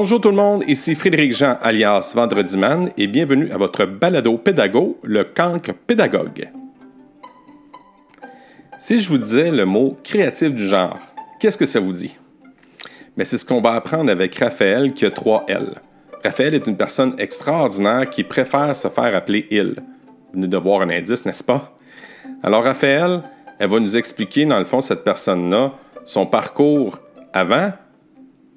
Bonjour tout le monde, ici Frédéric Jean alias Vendredi Man et bienvenue à votre balado pédago, le cancre pédagogue. Si je vous disais le mot créatif du genre, qu'est-ce que ça vous dit? Mais c'est ce qu'on va apprendre avec Raphaël qui a trois L. Raphaël est une personne extraordinaire qui préfère se faire appeler il. Vous venez de voir un indice, n'est-ce pas? Alors Raphaël, elle va nous expliquer dans le fond cette personne-là, son parcours avant,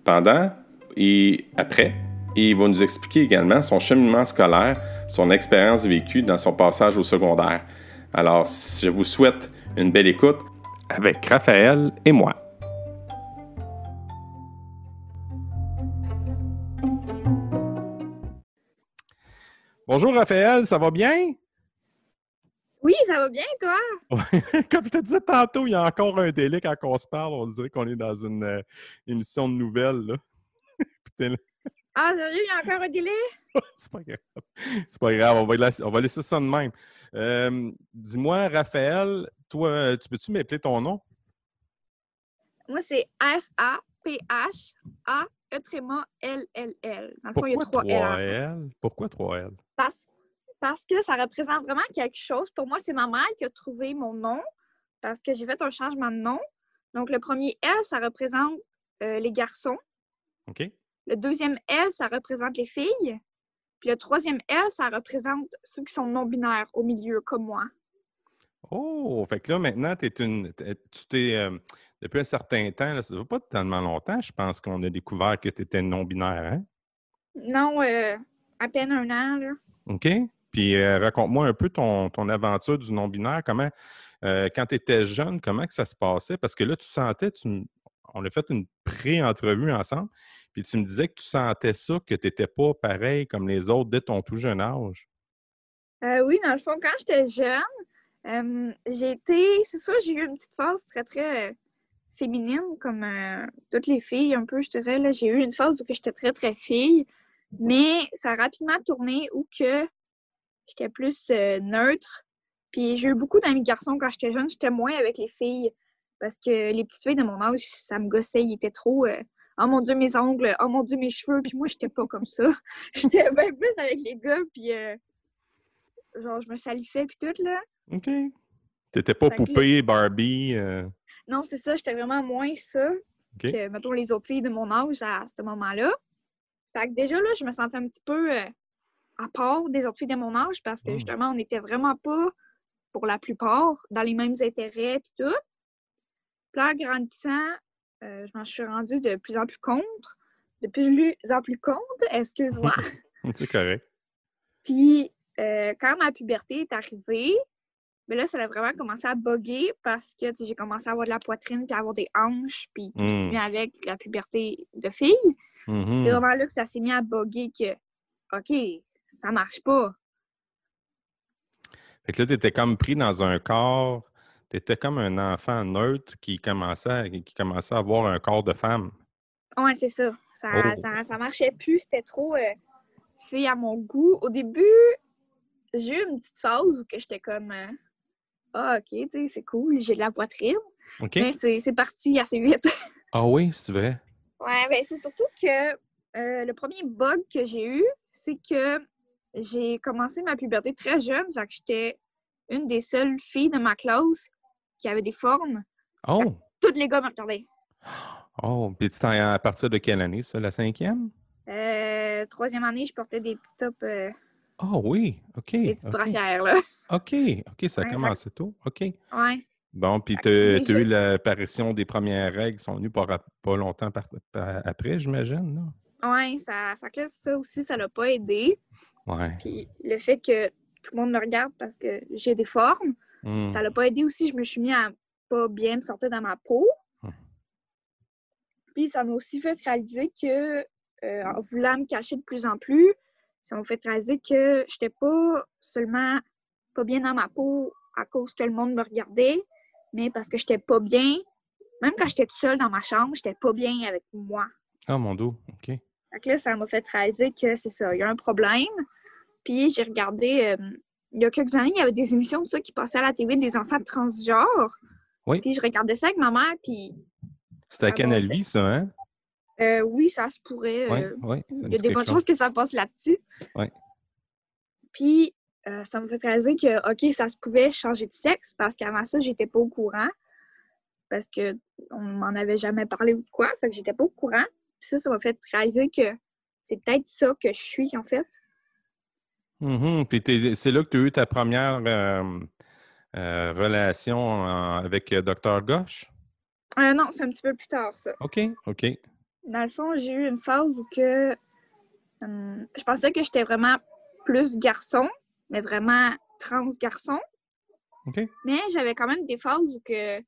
pendant et après. Et il va nous expliquer également son cheminement scolaire, son expérience vécue dans son passage au secondaire. Alors, je vous souhaite une belle écoute avec Raphaël et moi. Bonjour Raphaël, ça va bien? Oui, ça va bien, toi? Comme je te disais tantôt, il y a encore un délai quand on se parle. On dirait qu'on est dans une euh, émission de nouvelles. Là. Ah, sérieux, il y a encore un délai? C'est pas grave. C'est pas grave, on va, laisser, on va laisser ça de même. Euh, dis-moi, Raphaël, toi, tu peux-tu m'appeler ton nom? Moi, c'est R-A-P-H-A-E tréma L-L-L. Dans le fond, il y a trois L. Pourquoi trois L? Parce parce que ça représente vraiment quelque chose. Pour moi, c'est ma mère qui a trouvé mon nom parce que j'ai fait un changement de nom. Donc, le premier L, ça représente euh, les garçons. OK. Le deuxième L, ça représente les filles. Puis le troisième L, ça représente ceux qui sont non-binaires au milieu, comme moi. Oh, fait que là, maintenant, es une, tu t'es, euh, depuis un certain temps, là, ça ne va pas tellement longtemps, je pense qu'on a découvert que tu étais non-binaire, hein? Non, euh, à peine un an, là. OK. Puis euh, raconte-moi un peu ton, aventure du non-binaire. Comment, quand tu étais jeune, comment que ça se passait? Parce que là, tu sentais, tu, on a fait une pré-entrevue ensemble, puis tu me disais que tu sentais ça, que tu n'étais pas pareil comme les autres dès ton tout jeune âge. Euh, oui, dans le fond, quand j'étais jeune, j'ai été, c'est sûr, j'ai eu une petite phase très, très féminine, comme toutes les filles, un peu, je dirais. J'ai eu une phase où j'étais très, très fille, mais ça a rapidement tourné où que J'étais plus euh, neutre. Puis j'ai eu beaucoup d'amis garçons quand j'étais jeune. J'étais moins avec les filles parce que les petites filles de mon âge, ça me gossait. Ils étaient trop euh, Oh mon Dieu, mes ongles. Oh mon Dieu, mes cheveux. Puis moi, j'étais pas comme ça. j'étais bien plus avec les gars. Puis euh, genre, je me salissais. Puis tout, là. OK. T'étais pas poupée, Barbie. Non, c'est ça. J'étais vraiment moins ça que, mettons, les autres filles de mon âge à ce moment-là. Fait que déjà, là, je me sentais un petit peu à part des autres filles de mon âge parce que mmh. justement, on n'était vraiment pas, pour la plupart, dans les mêmes intérêts et tout. Puis là, grandissant, euh, je m'en suis rendue de plus en plus contre, de plus en plus contre, excuse-moi. C'est correct. Puis euh, quand ma puberté est arrivée, mais là, ça a vraiment commencé à bugger parce que j'ai commencé à avoir de la poitrine puis à avoir des hanches, puis tout ce qui mmh. vient avec la puberté de fille. C'est mmh vraiment là que ça s'est mis à bugger que, OK, ça marche pas. Fait que là, tu étais comme pris dans un corps, tu étais comme un enfant neutre qui commençait, qui commençait à avoir un corps de femme. Oui, c'est ça. Ça, oh. ça. marchait plus, c'était trop euh, fait à mon goût. Au début, j'ai eu une petite phase où j'étais comme euh, Ah, ok, c'est cool, j'ai de la poitrine. Mais c'est parti assez vite. ah oui, c'est vrai? Ouais, ben c'est surtout que euh, le premier bug que j'ai eu, c'est que j'ai commencé ma puberté très jeune, fait que j'étais une des seules filles de ma classe qui avait des formes. Oh! Tous les gars me regardaient. Oh, puis tu à partir de quelle année, ça, la cinquième? Euh, troisième année, je portais des petits tops. Euh, oh oui, OK. Des petites brassières, là. OK, OK, ça a commencé tôt. OK. Ouais. Bon, puis tu as, eu l'apparition des premières règles qui sont venues pas, pas longtemps après, j'imagine, Oui, ça fait que ça aussi, ça l'a pas aidé. Puis le fait que tout le monde me regarde parce que j'ai des formes, hmm. ça l'a pas aidé aussi. Je me suis mis à pas bien me sortir dans ma peau. Hmm. Puis ça m'a aussi fait réaliser que, euh, en voulant me cacher de plus en plus, ça m'a fait réaliser que j'étais pas seulement pas bien dans ma peau à cause que le monde me regardait, mais parce que j'étais pas bien. Même quand j'étais toute seule dans ma chambre, j'étais pas bien avec moi. Ah, mon dos, OK. Donc là, ça m'a fait réaliser que c'est ça, il y a un problème. Puis j'ai regardé, euh, il y a quelques années, il y avait des émissions de ça qui passaient à la TV des enfants transgenres. Oui. Puis je regardais ça avec ma mère, puis... C'était à Canal Vie, ça, hein? Euh, oui, ça se pourrait. Oui, euh, il y a des bonnes choses que ça passe là-dessus. Oui. Puis, euh, ça me fait réaliser que, OK, ça se pouvait changer de sexe parce qu'avant ça, j'étais pas au courant. Parce que on m'en avait jamais parlé ou de quoi. Fait que j'étais pas au courant. Puis ça, ça m'a fait réaliser que c'est peut-être ça que je suis, en fait. Mhm. Puis c'est là que tu as eu ta première euh, euh, relation en- avec euh, Dr. Gosh? Euh, non, c'est un petit peu plus tard, ça. OK, OK. Dans le fond, j'ai eu une phase où que je pensais que j'étais vraiment plus garçon, mais vraiment trans garçon. OK. Mais j'avais quand même des phases où que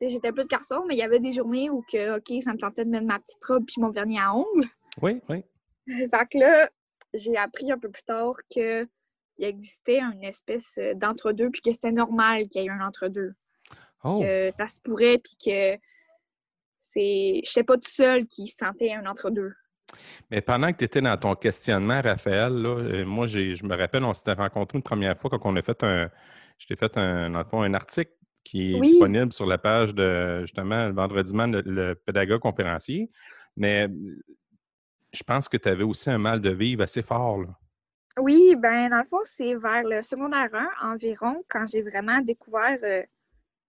j'étais plus garçon, mais il y avait des journées où que OK, ça me tentait de mettre ma petite robe puis mon vernis à ongles. Oui, oui. Fait que là, j'ai appris un peu plus tard que il existait une espèce euh, d'entre-deux puis que c'était normal qu'il y ait un entre-deux. Oh, Que ça se pourrait puis que c'est je sais pas tout seul qui sentait un entre-deux. mais pendant que tu étais dans ton questionnement, Raphaël, là, euh, moi, j'ai, je me rappelle, on s'était rencontrés une première fois quand on a fait un. Je t'ai fait un, dans le fond, un article qui est Oui. disponible sur la page de, justement, le vendredi man, le, le pédagogue conférencier. Mais je pense que tu avais aussi un mal de vivre assez fort, là. Oui, ben dans le fond, c'est vers le secondaire 1 environ, quand j'ai vraiment découvert euh,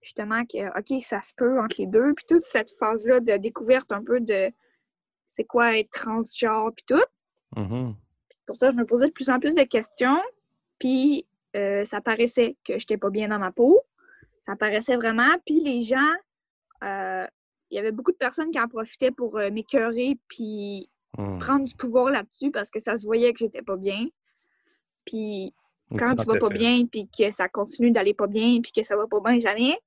justement que, OK, ça se peut entre les deux, puis toute cette phase-là de découverte un peu de c'est quoi être transgenre, puis tout. Puis pour ça, je me posais de plus en plus de questions, puis euh, ça paraissait que j'étais pas bien dans ma peau. Ça paraissait vraiment, puis les gens, euh, il y avait beaucoup de personnes qui en profitaient pour m'écœurer, puis Mhm. prendre du pouvoir là-dessus parce que ça se voyait que j'étais pas bien. Puis Tu quand tu vas pas bien, puis que ça continue d'aller pas bien, puis que ça va pas bien jamais,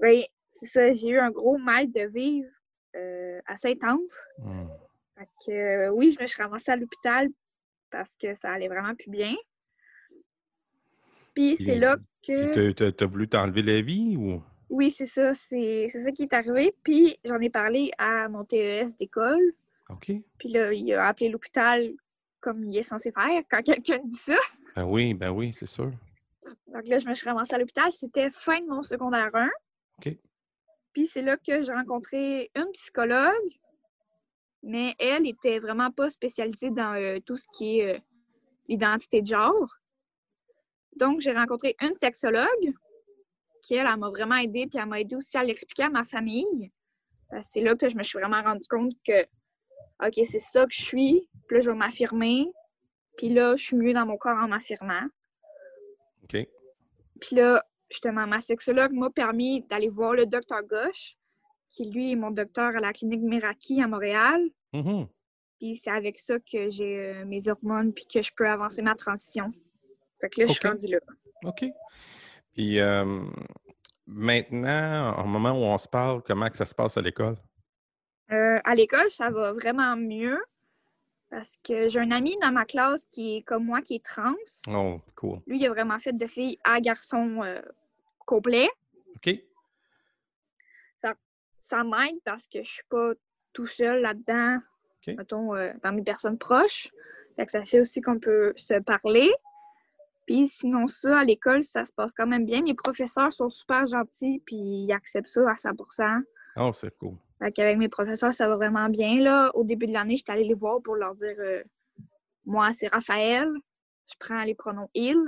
ben, c'est ça, j'ai eu un gros mal de vivre euh, assez intense. Mhm. Fait que, euh, oui, je me suis ramassée à l'hôpital parce que ça allait vraiment plus bien. Puis c'est là que. t'as t'as voulu t'enlever la vie ou? Oui, c'est ça, c'est c'est ça qui est arrivé. Puis j'en ai parlé à mon TES d'école. OK. Puis là, il a appelé l'hôpital comme il est censé faire quand quelqu'un dit ça. Ben oui, ben oui, c'est sûr. Donc là, je me suis ramassée à l'hôpital. C'était fin de mon secondaire 1. OK. Puis c'est là que j'ai rencontré une psychologue, mais elle était vraiment pas spécialisée dans euh, tout ce qui est euh, l'identité de genre. Donc, j'ai rencontré une sexologue qui, elle, elle m'a vraiment aidée, puis elle m'a aidée aussi à l'expliquer à ma famille. Que C'est là que je me suis vraiment rendu compte que, OK, c'est ça que je suis, puis là, je vais m'affirmer, puis là, je suis mieux dans mon corps en m'affirmant. OK. Puis là, justement, ma sexologue m'a permis d'aller voir le docteur Gosh, qui lui est mon docteur à la clinique Meraki à Montréal. Mhm. Puis c'est avec ça que j'ai euh, mes hormones puis que je peux avancer ma transition. Fait que là, je suis rendue là. OK. Puis euh, maintenant, au moment où on se parle, comment que ça se passe à l'école? Euh, à l'école, ça va vraiment mieux parce que j'ai un ami dans ma classe qui est comme moi, qui est trans. Oh, cool. Lui, il a vraiment fait de fille à garçon euh, complet. OK. Ça m'aide parce que je suis pas tout seul là-dedans, mettons, euh, dans mes personnes proches. Fait que ça fait aussi qu'on peut se parler. Puis sinon, ça, à l'école, ça se passe quand même bien. Mes professeurs sont super gentils, puis ils acceptent ça à 100% Oh, c'est cool. Qu'avec mes professeurs, ça va vraiment bien. Là, au début de l'année, j'étais allée les voir pour leur dire euh, Moi, c'est Raphaël. Je prends les pronoms il.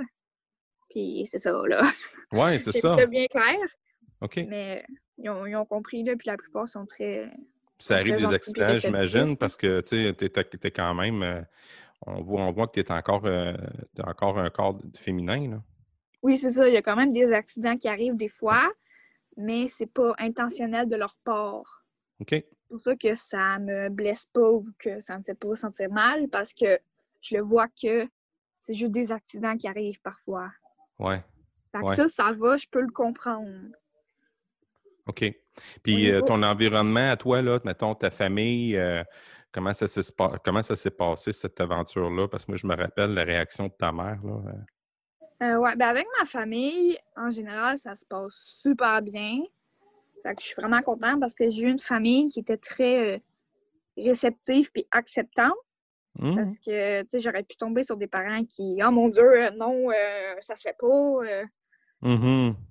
Puis c'est ça, là. Ouais, c'est ça. C'était bien clair. OK. Mais ils ont, ils ont compris, là, puis la plupart sont très. Ça arrive des accidents, j'imagine, parce que tu sais, t'es, t'es quand même. euh, on, voit, on voit que tu es encore, euh, encore un corps féminin. Là. Oui, c'est ça. Il y a quand même des accidents qui arrivent des fois, mais c'est pas intentionnel de leur part. C'est pour ça que ça me blesse pas ou que ça me fait pas sentir mal, parce que je le vois que c'est juste des accidents qui arrivent parfois. Ouais. Fait que Ouais. ça, ça va, je peux le comprendre. OK. Puis euh, ton environnement à toi, là, mettons ta famille, euh, comment ça s'est comment ça s'est passé, cette aventure-là? Parce que moi, je me rappelle la réaction de ta mère. Là. Euh, ouais, ben avec ma famille, en général, ça se passe super bien. Fait que je suis vraiment contente parce que j'ai eu une famille qui était très euh, réceptive puis acceptante. Hmm? Parce que, tu sais, j'aurais pu tomber sur des parents qui, oh mon Dieu, euh, non, euh, ça se fait pas. euh.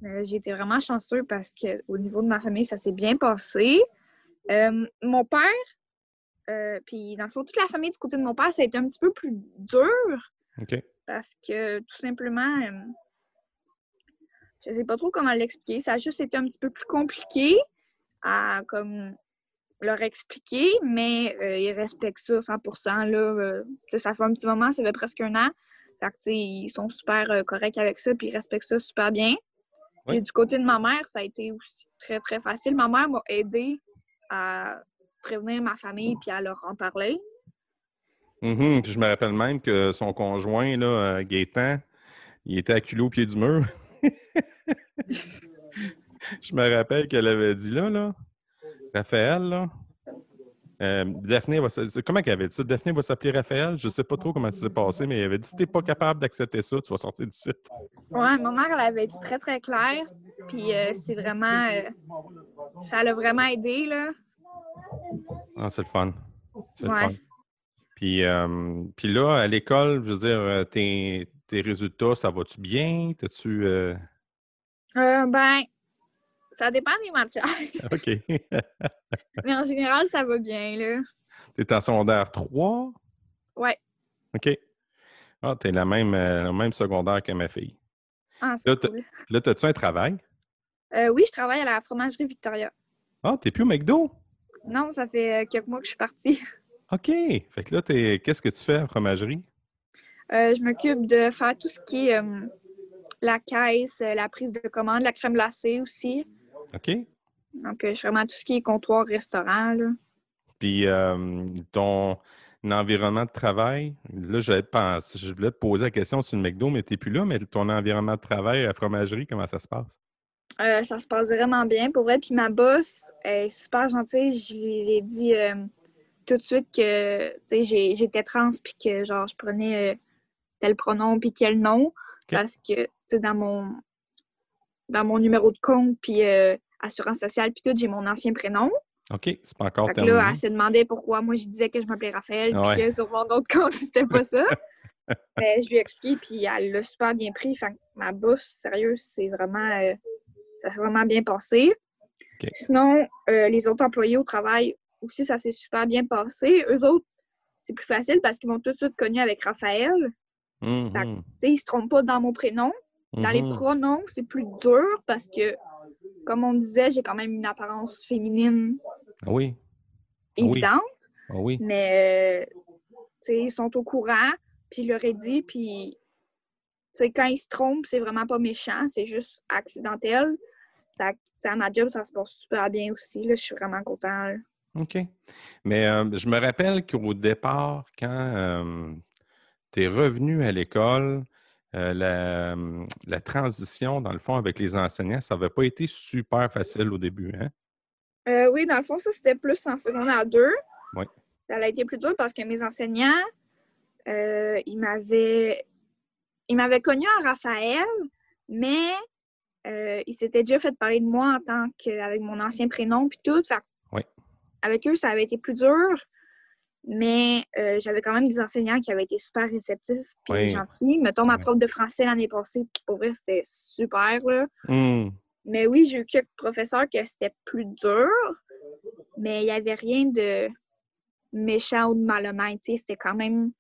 Euh, j'ai été vraiment chanceux parce que au niveau de ma famille, ça s'est bien passé. Mon père, puis, dans le fond, toute la famille du côté de mon père, ça a été un petit peu plus dur. Parce que, tout simplement, je sais pas trop comment l'expliquer. Ça a juste été un petit peu plus compliqué à, comme, leur expliquer, mais euh, ils respectent ça 100 là. euh, ça fait un petit moment, ça fait presque un an. Fait que, ils sont super euh, corrects avec ça, puis ils respectent ça super bien. Oui. Et du côté de ma mère, ça a été aussi très, très facile. Ma mère m'a aidé à prévenir ma famille puis à leur en parler. Mhm. Puis je me rappelle même que son conjoint, là, Gaétan, il était acculé au pied du mur. je me rappelle qu'elle avait dit là, là, Raphaël, là. euh, Daphné va Comment qu'elle avait dit ça? Daphné va s'appeler Raphaël. Je sais pas trop comment ça s'est passé, mais elle avait dit si t'es pas capable d'accepter ça, tu vas sortir du site. Ouais, ma mère, elle avait été très, très claire. Puis euh, c'est vraiment... euh, ça l'a vraiment aidé, là. Ah, c'est le fun. C'est le Ouais. fun. Puis, puis là, à l'école, je veux dire, tes, tes résultats, ça va-tu bien? T'as-tu. euh, Euh, ben, ça dépend des matières. OK. Mais en général, ça va bien, là. T'es en secondaire 3? Ouais. OK. Ah, t'es la même, euh, même secondaire que ma fille. Ah, Là, cool. Là, t'as-tu un travail? Euh, oui, je travaille à la fromagerie Victoria. Ah, t'es plus au McDo? Non, ça fait euh, quelques mois que je suis partie. OK. Fait que là, qu'est-ce que tu fais à la fromagerie? Euh, je m'occupe de faire tout ce qui est euh, la caisse, euh, la prise de commande, la crème glacée aussi. OK. Donc, je fais vraiment tout ce qui est comptoir, restaurant, là. Puis ton environnement de travail, là, j'avais pensé, je voulais te poser la question sur le McDo, mais t'es plus là, mais ton environnement de travail à la fromagerie, comment ça se passe? Euh, ça se passe vraiment bien, pour vrai. Puis ma boss est super gentille. Je lui ai dit euh, tout de suite que, tu j'étais trans, puis que, genre, je prenais tel pronom, puis quel nom. Parce que, tu sais, dans mon, dans mon numéro de compte, puis euh, assurance sociale, puis tout, j'ai mon ancien prénom. OK, c'est pas encore Fait que terminé. là, elle se demandait pourquoi moi, je disais que je m'appelais Raphaël, puis Ouais. que sur mon autre compte, c'était pas ça. Mais je lui ai expliqué, puis elle l'a super bien pris. Fait que ma boss, sérieux, c'est vraiment... euh, ça s'est vraiment bien passé. Sinon, euh, les autres employés au travail aussi, ça s'est super bien passé. Eux autres, c'est plus facile parce qu'ils m'ont tout de suite connu avec Raphaël. Mhm, sais, ils se trompent pas dans mon prénom. Dans les mhm. pronoms, c'est plus dur parce que, comme on disait, j'ai quand même une apparence féminine Oui, Ah oui. évidente. ah oui. Mais, euh, ils sont au courant, puis je leur ai dit, puis, quand ils se trompent, c'est vraiment pas méchant, c'est juste accidentel. Fait que, à ma job, ça se passe super bien aussi, là, je suis vraiment contente. là. OK. Mais euh, je me rappelle qu'au départ, quand tu es revenu à l'école, euh, la, la transition, dans le fond, avec les enseignants, ça n'avait pas été super facile au début, hein? Euh, oui, dans le fond, ça, c'était plus en secondaire 2. Oui. Ça a été plus dur parce que mes enseignants, euh, ils m'avaient ils m'avaient connu en Raphaël, mais ils s'étaient déjà fait parler de moi en tant qu'avec mon ancien prénom puis tout. Fait Oui. avec eux, ça avait été plus dur. Mais euh, j'avais quand même des enseignants qui avaient été super réceptifs Oui. gentils. Mettons, ma Oui. prof de français l'année passée, pour vrai, c'était super. Là. Hum, Mais oui, j'ai eu quelques professeurs que c'était plus dur, mais il n'y avait rien de méchant ou de malhonnête. C'était quand même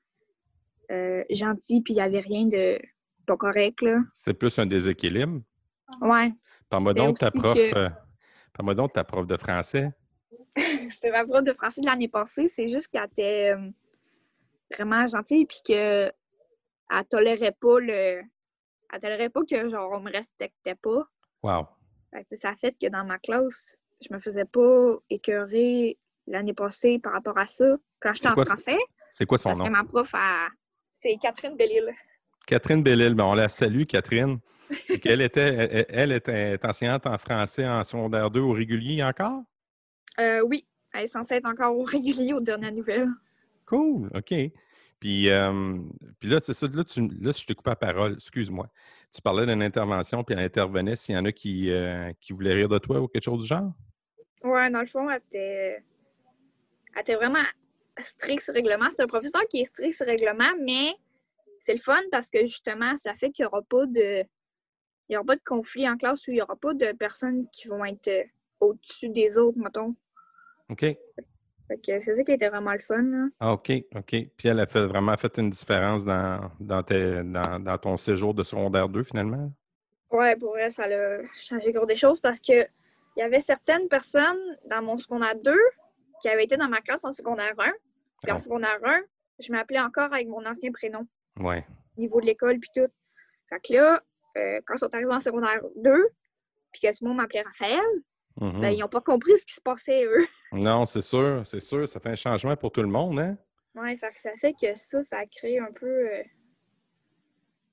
euh, gentil, puis il n'y avait rien de pas correct. C'est plus un déséquilibre. Ouais, Parle-moi donc ta aussi prof. que- euh, donc ta prof de français. c'était ma prof de français de l'année passée. C'est juste qu'elle était euh, vraiment gentille, puis qu'elle ne tolérait pas le. Elle tolérait pas que genre on me respectait pas. Wow. Fait que ça fait que dans ma classe, je me faisais pas écœurer l'année passée par rapport à ça quand j'étais en quoi français. C'est quoi son Parce que nom? ma prof, c'est Catherine Bellil. Catherine Bellil. Ben, on la salue, Catherine. Était, elle, elle était enseignante en français en secondaire 2 au régulier encore? Euh, oui, elle est censée être encore au régulier aux dernières nouvelles. Cool, OK. Puis, euh, puis là, c'est ça, là, tu, là, je te coupe la parole, excuse-moi. Tu parlais d'une intervention, puis elle intervenait s'il y en a qui, euh, qui voulaient rire de toi ou quelque chose du genre? Ouais, dans le fond, elle était, elle était vraiment stricte sur le règlement. C'est un professeur qui est strict sur le règlement, mais c'est le fun parce que justement, ça fait qu'il n'y aura pas de. Il y aura pas de conflit en classe où il n'y aura pas de personnes qui vont être euh, au-dessus des autres, mettons. OK. C'est ça qui était vraiment le fun. Là. Ah, OK, OK. Puis elle a fait, vraiment fait une différence dans, dans, tes- dans, dans ton séjour de secondaire 2, finalement? Ouais, pour vrai, ça a changé gros des choses parce que il y avait certaines personnes dans mon secondaire 2 qui avaient été dans ma classe en secondaire 1. Puis en Ah. secondaire 1, je m'appelais encore avec mon ancien prénom, Ouais. au niveau de l'école puis tout. Fait que là, euh, quand ils sont arrivés en secondaire 2, puis que tout le monde m'appelait Raphaël, Mhm. ben, ils n'ont pas compris ce qui se passait, eux. Non, c'est sûr, c'est sûr. Ça fait un changement pour tout le monde, hein? Que ça fait que ça, ça a créé un peu. euh,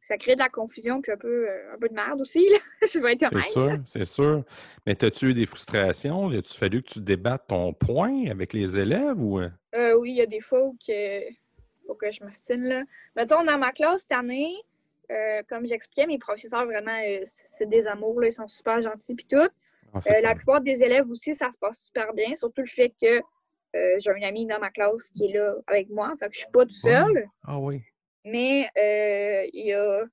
ça crée de la confusion puis un peu, euh, un peu de merde aussi, là. Je vais être C'est sûr, c'est sûr. Mais as-tu eu des frustrations? As-tu fallu que tu débattes ton point avec les élèves ou? euh? Oui, il y a des fois où que, faut que je me stine, là. Mettons, dans ma classe cette année, euh, comme j'expliquais, mes professeurs, vraiment, c'est des amours, là, ils sont super gentils puis tout. Ah, Euh, la plupart des élèves aussi, ça se passe super bien, surtout le fait que euh, j'ai un ami dans ma classe qui est là avec moi, fait que je suis pas tout seul. Ah oui. Mais euh, il y a.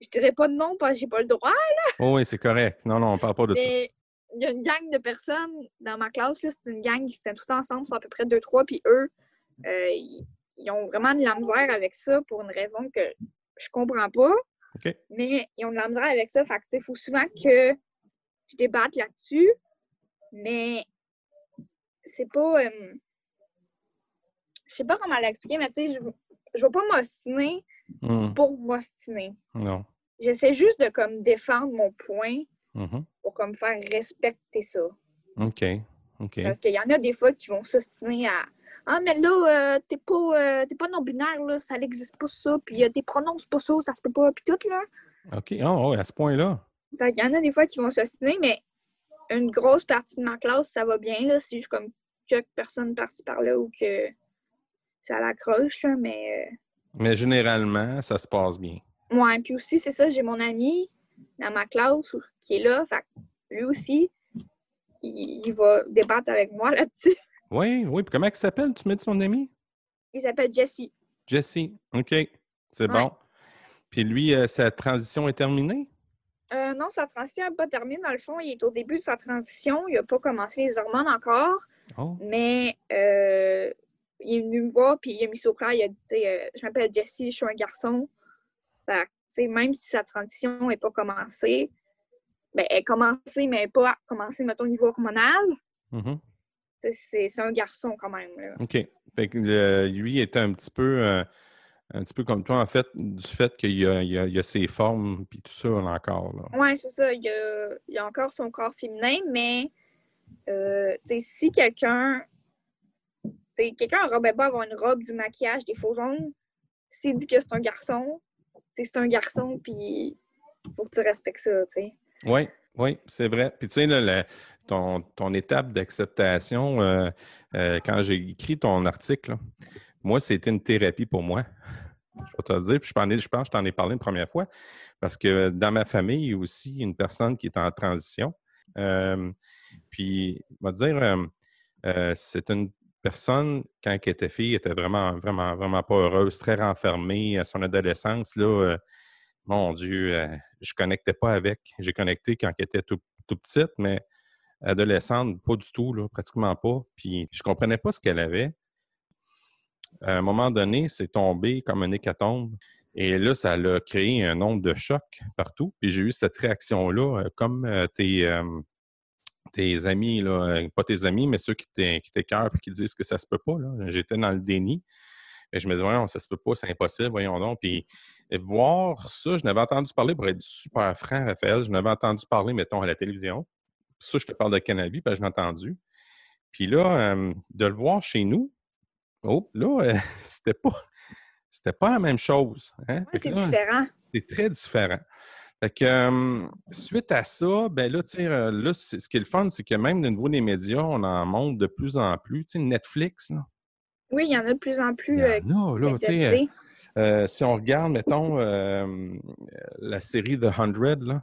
Je dirais pas de nom parce que j'ai pas le droit, Oh, oui, c'est correct. Non, non, on parle pas de ça. mais il y a une gang de personnes dans ma classe, là, c'est une gang qui étaient tout ensemble, c'est à peu près deux, trois, puis eux, euh, ils, ils ont vraiment de la misère avec ça pour une raison que je comprends pas. Mais ils ont de la misère avec ça. Fait que, il faut souvent que je débatte là-dessus. Mais c'est pas. euh, je sais pas comment l'expliquer, mais tu sais, je, vais pas m'ostiner Hum, pour m'ostiner. Non. J'essaie juste de comme défendre mon point Mhm. pour comme faire respecter ça. OK. OK. Parce qu'il y en a des fois qui vont s'ostiner à Ah, mais là, euh, t'es pas, euh, t'es pas non-binaire, là, ça n'existe pas ça, puis euh, tes pronoms, c'est pas ça, ça se peut pas, puis tout, là. OK. Ah, ouais, à ce point-là. Fait qu'il y en a des fois qui vont s'ostiner, mais une grosse partie de ma classe, ça va bien, là. C'est juste comme quelques personnes par-ci par-là ou que ça l'accroche, mais. euh, Mais généralement, ça se passe bien. Ouais, puis aussi, c'est ça, j'ai mon ami dans ma classe qui est là. Fait lui aussi, il, il va débattre avec moi là-dessus. Oui, oui. Puis comment il s'appelle, tu mets de son ami? Il s'appelle Jesse. Jesse. OK. C'est bon. Puis lui, euh, sa transition est terminée? Euh, non, sa transition n'est pas terminée. Dans le fond, il est au début de sa transition. Il n'a pas commencé les hormones encore. Oh. Mais euh, il est venu me voir puis il a mis ça au clair. Il a dit euh, Je m'appelle Jesse, je suis un garçon. Fait que, même si sa transition n'est pas commencée, ben, elle est commencée, mais pas commencée, mettons, au niveau hormonal. Mhm. Sais, C'est un garçon quand même. Là. OK. Fait que euh, lui était un petit peu euh, un petit peu comme toi, en fait, du fait qu'il y a, il y a- y ses formes puis tout ça encore. Ouais, c'est ça. Il a, il a encore son corps féminin, mais euh, si quelqu'un. Quelqu'un n'aurait pas avoir une robe, du maquillage, des faux ongles. S'il dit que c'est un garçon, c'est un garçon, puis faut que tu respectes ça. Oui, oui, c'est vrai. Puis tu sais, là, la- ton, ton étape d'acceptation, euh, euh, quand j'ai écrit ton article, là, moi, c'était une thérapie pour moi. Je vais te le dire. Puis je, je pense que je t'en ai parlé une première fois. Parce que dans ma famille, il y a aussi une personne qui est en transition. Euh, puis, on va dire, euh, euh, c'est une personne, quand elle était fille, était vraiment, vraiment, vraiment pas heureuse, très renfermée à son adolescence. Là, mon Dieu, je connectais pas avec. J'ai connecté quand elle était tout, tout petite, mais adolescente, pas du tout, là, pratiquement pas. Puis je comprenais pas ce qu'elle avait. À un moment donné, c'est tombé comme un hécatombe. Et là, ça a créé un nombre de chocs partout. Puis j'ai eu cette réaction-là, euh, comme euh, tes, euh, tes amis, là, pas tes amis, mais ceux qui t'é- qui t'écœurent et qui disent que ça se peut pas. J'étais dans le déni. Et je me disais, voyons, ça se peut pas, c'est impossible, voyons donc. Puis voir ça, je n'avais entendu parler, pour être super franc, Raphaël, je n'avais entendu parler, mettons, à la télévision. Ça, je te parle de cannabis, parce que entendu. Puis là, de le voir chez nous, oh, là, euh, c'était pas. C'était pas la même chose. Hein? C'est différent. c'est très différent. Fait que, euh, suite à ça, ben là, tu sais, euh, là, ce qui est le fun, c'est que même au niveau des médias, on en montre de plus en plus. Tu sais, Netflix, là, Oui, il y en a de plus en plus il y euh, en a, là, tu sais, euh, médiatisés. si on regarde, mettons, la série The 100, là.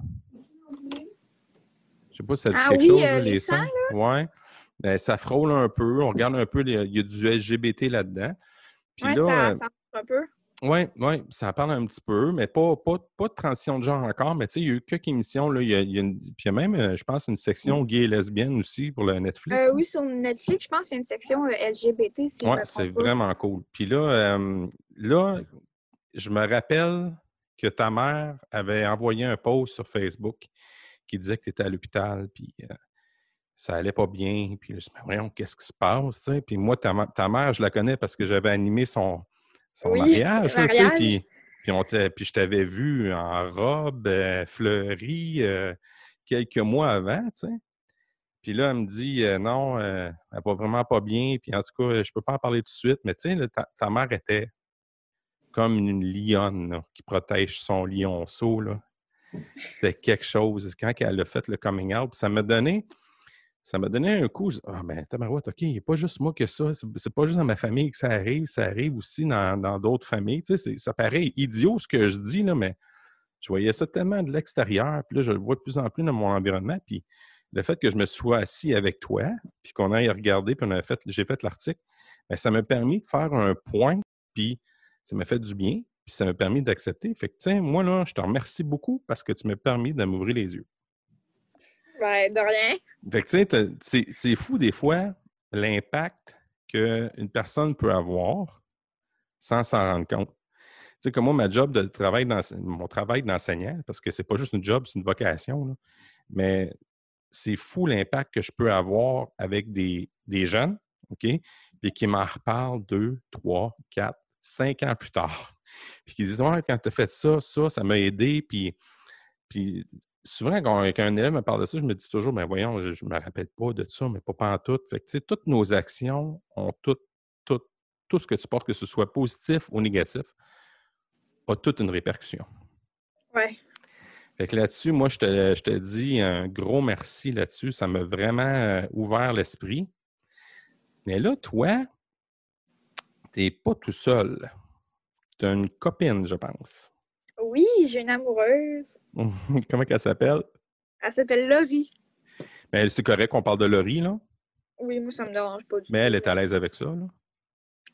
Je sais pas si ça dit Ah quelque oui, chose, là, les sangs. Ouais. Ben, ça frôle un peu. On regarde un peu, les- il y a du LGBT là-dedans. Puis Ouais, là, ça, euh, ça montre un peu. Oui, oui, ça parle un petit peu, mais pas, pas, pas de transition de genre encore. Mais tu sais, il y a eu quelques émissions. Là, il, y a, il y a une- puis il y a même, euh, je pense, une section gay et lesbienne aussi pour le Netflix. Euh, oui, sur Netflix, je pense qu'il y a une section euh, LGBT, si Oui, c'est vraiment cool. Puis là, euh, là, je me rappelle que ta mère avait envoyé un post sur Facebook qui disait que tu étais à l'hôpital, puis euh, ça allait pas bien. Puis je me dis, voyons, qu'est-ce qui se passe? Puis moi, ta, ta mère, je la connais parce que j'avais animé son, son Oui, mariage. Puis, puis, on puis je t'avais vu en robe euh, fleurie euh, quelques mois avant, tu sais. Puis là, elle me dit euh, non, elle va vraiment pas bien. Puis en tout cas, je peux pas en parler tout de suite. Mais tu sais, ta, ta mère était comme une lionne là, qui protège son lionceau. Là. C'était quelque chose. Quand elle a fait le coming out, ça m'a donné. Ça m'a donné un coup. Ah ben, tabarouette, OK, il n'y a pas juste moi que ça. C'est pas juste dans ma famille que ça arrive, ça arrive aussi dans d'autres familles. Tu sais, ça paraît idiot ce que je dis, là, mais je voyais ça tellement de l'extérieur. Puis là, je le vois de plus en plus dans mon environnement. Puis le fait que je me sois assis avec toi, puis qu'on aille regarder, puis j'ai fait l'article, ben, ça m'a permis de faire un point, puis ça m'a fait du bien, puis ça m'a permis d'accepter. Fait que, tiens, moi, là, je te remercie beaucoup parce que tu m'as permis de m'ouvrir les yeux. Ouais, de rien. Fait que, c'est c'est fou des fois l'impact qu'une personne peut avoir sans s'en rendre compte. Tu sais, comme moi, ma job de travail, d'ense- mon travail d'enseignant, parce que c'est pas juste une job, c'est une vocation, là, mais c'est fou l'impact que je peux avoir avec des, des jeunes, OK? Puis qui m'en reparlent deux, trois, quatre, cinq ans plus tard. Puis qui disent Ouais, quand tu as fait ça, ça, ça m'a aidé. Puis, puis souvent, quand, quand un élève me parle de ça, je me dis toujours, ben voyons, je ne me rappelle pas de ça, mais pas pantoute. Fait que, tu sais, toutes nos actions ont tout, tout, tout ce que tu portes, que ce soit positif ou négatif, a toute une répercussion. Ouais. Fait que là-dessus, moi, je te, je te dis un gros merci là-dessus. Ça m'a vraiment euh, ouvert l'esprit. Mais là, toi, t'es pas tout seul. Tu as une copine, je pense. Oui, j'ai une amoureuse. Comment qu'elle s'appelle? Elle s'appelle Laurie. Mais c'est correct qu'on parle de Laurie, là. Oui, moi, ça me dérange pas du Mais tout. elle est à l'aise avec ça, là.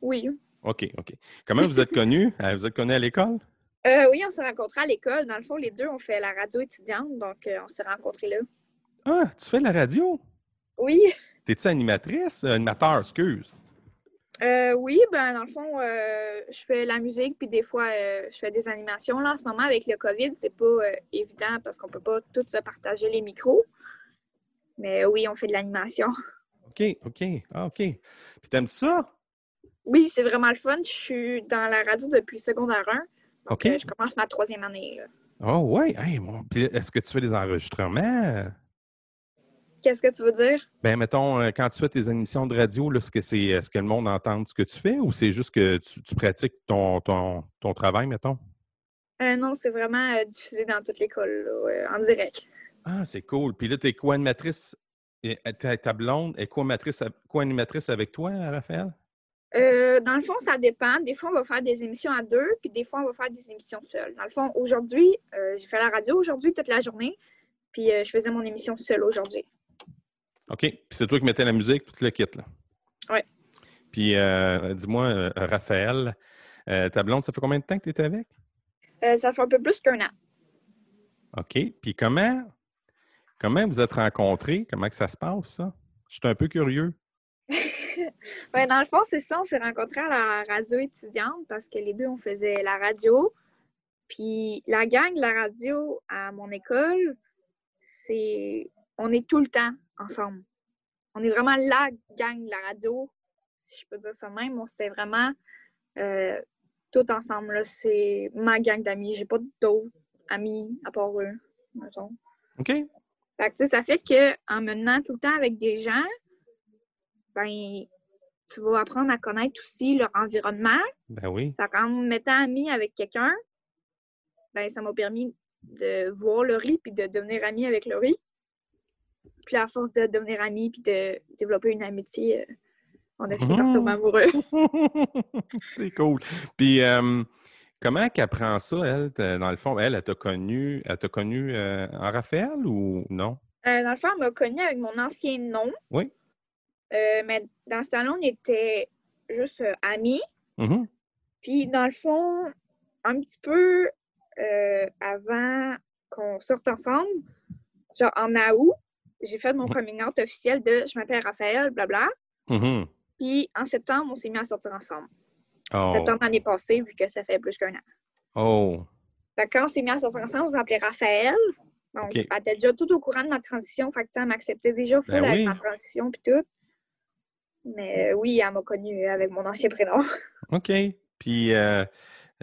Oui. OK, OK. Comment vous êtes connus? Euh, Vous êtes connus à l'école? Euh, oui, on s'est rencontrés à l'école. Dans le fond, les deux, on fait la radio étudiante, donc euh, on s'est rencontrés là. Ah, tu fais de la radio? Oui. T'es-tu animatrice? Animateur, excuse. Euh, oui, ben dans le fond, euh, je fais la musique, puis des fois, euh, je fais des animations. Là, en ce moment, avec le COVID, c'est pas évident parce qu'on peut pas tous se partager les micros. Mais oui, on fait de l'animation. OK, OK. Ah, OK. Puis t'aimes-tu ça? Oui, c'est vraiment le fun. Je suis dans la radio depuis secondaire 1. Donc, OK. je commence ma troisième année. là. Oh, ouais. Hey, bon. Puis est-ce que tu fais des enregistrements? Qu'est-ce que tu veux dire? Ben, mettons, euh, quand tu fais tes émissions de radio, là, est-ce que c'est est-ce que le monde entend ce que tu fais ou c'est juste que tu, tu pratiques ton, ton, ton travail, mettons? Euh, non, c'est vraiment euh, diffusé dans toute l'école, euh, en direct. Ah, c'est cool. Puis là, tu es co-animatrice. euh, Ta, blonde est co-animatrice avec toi, Raphaël? Euh, dans le fond, ça dépend. Des fois, on va faire des émissions à deux, puis des fois, on va faire des émissions seules. Dans le fond, aujourd'hui, euh, j'ai fait la radio aujourd'hui toute la journée, puis euh, je faisais mon émission seule aujourd'hui. OK. Puis c'est toi qui mettais la musique, puis tout le kit, là. Ouais. Puis euh, dis-moi, euh, Raphaël, euh, ta blonde, ça fait combien de temps que tu étais avec? Euh, ça fait un peu plus qu'un an. OK. Puis comment, comment vous êtes rencontrés? Comment que ça se passe, ça? Je suis un peu curieux. Ouais, dans le fond, c'est ça. On s'est rencontrés à la radio étudiante parce que les deux, on faisait la radio. Puis la gang de la radio à mon école, c'est. On est tout le temps ensemble. On est vraiment la gang de la radio, si je peux dire ça même. On s'était vraiment euh, tout ensemble. C'est ma gang d'amis. J'ai pas d'autres amis à part eux. mettons. OK? Fait que, ça fait que en menant tout le temps avec des gens, ben, tu vas apprendre à connaître aussi leur environnement. Ben oui. Fait qu'en me mettant ami avec quelqu'un, ben, ça m'a permis de voir Laurie puis de devenir amie avec Laurie. Puis à force de devenir amie puis de développer une amitié, euh, on a fini par tomber amoureux. c'est cool. Puis, euh, comment qu'elle prend ça, elle, dans le fond? Elle, elle t'a connu, elle t'a connu euh, en Raphaël ou non? Euh, dans le fond, elle m'a connue avec mon ancien nom. Oui. Mais dans ce temps-là, on était juste amis. Mhm. Puis, dans le fond, un petit peu avant qu'on sorte ensemble, genre en août, j'ai fait mon coming out officiel de je m'appelle Raphaël, blabla. Mhm. Puis en septembre, on s'est mis à sortir ensemble. Oh. Septembre l'année passée, vu que ça fait plus qu'un an. Oh. Fait quand on s'est mis à sortir ensemble, je m'appelais Raphaël. Donc, elle était déjà tout au courant de ma transition. Fait que elle m'acceptait déjà full Ben avec oui. ma transition puis tout. Mais euh, oui, elle m'a connue avec mon ancien prénom. OK. Puis, euh,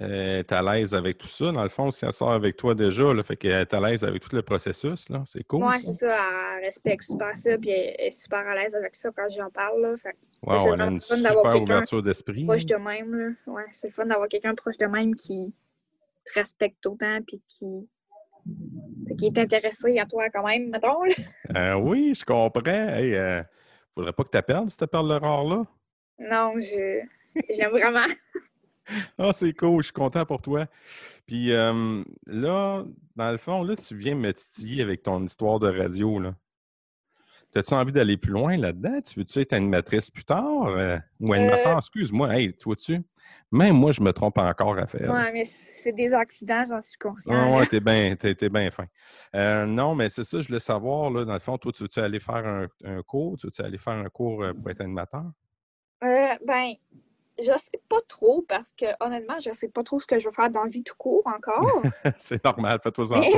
euh, à l'aise avec tout ça. Dans le fond, si elle sort avec toi déjà, là, fait qu'elle est à l'aise avec tout le processus, là. C'est cool. Ça. c'est ça. Elle respecte super ça. Puis elle est super à l'aise avec ça quand j'en parle. Là. Fait Wow, c'est elle a une super ouverture d'esprit. proche de même. Là. Ouais, c'est le fun d'avoir quelqu'un proche de même qui te respecte autant puis qui, qui est intéressé à toi quand même, mettons. là. Euh, oui, je comprends. Hey, euh, faudrait pas que tu perdes cette perle rare-là? Non, je j'aime vraiment. Ah, c'est cool, je suis content pour toi. Puis euh, là, dans le fond, là, tu viens me titiller avec ton histoire de radio, là. T'as-tu envie d'aller plus loin là-dedans? Tu veux-tu être animatrice plus tard? euh, ou animateur, excuse-moi. Hey, tu vois-tu? Même moi, je me trompe encore à faire. Ouais, mais c'est des accidents, j'en suis consciente. Ah là. ouais, t'es bien fin. Euh, non, mais c'est ça, je voulais savoir, là, dans le fond, toi, tu veux-tu aller faire un, un cours? Tu veux-tu aller faire un cours euh, pour être animateur? Euh, ben, je sais pas trop parce que honnêtement, je sais pas trop ce que je veux faire dans la vie tout court encore. c'est normal, fais-toi en mais,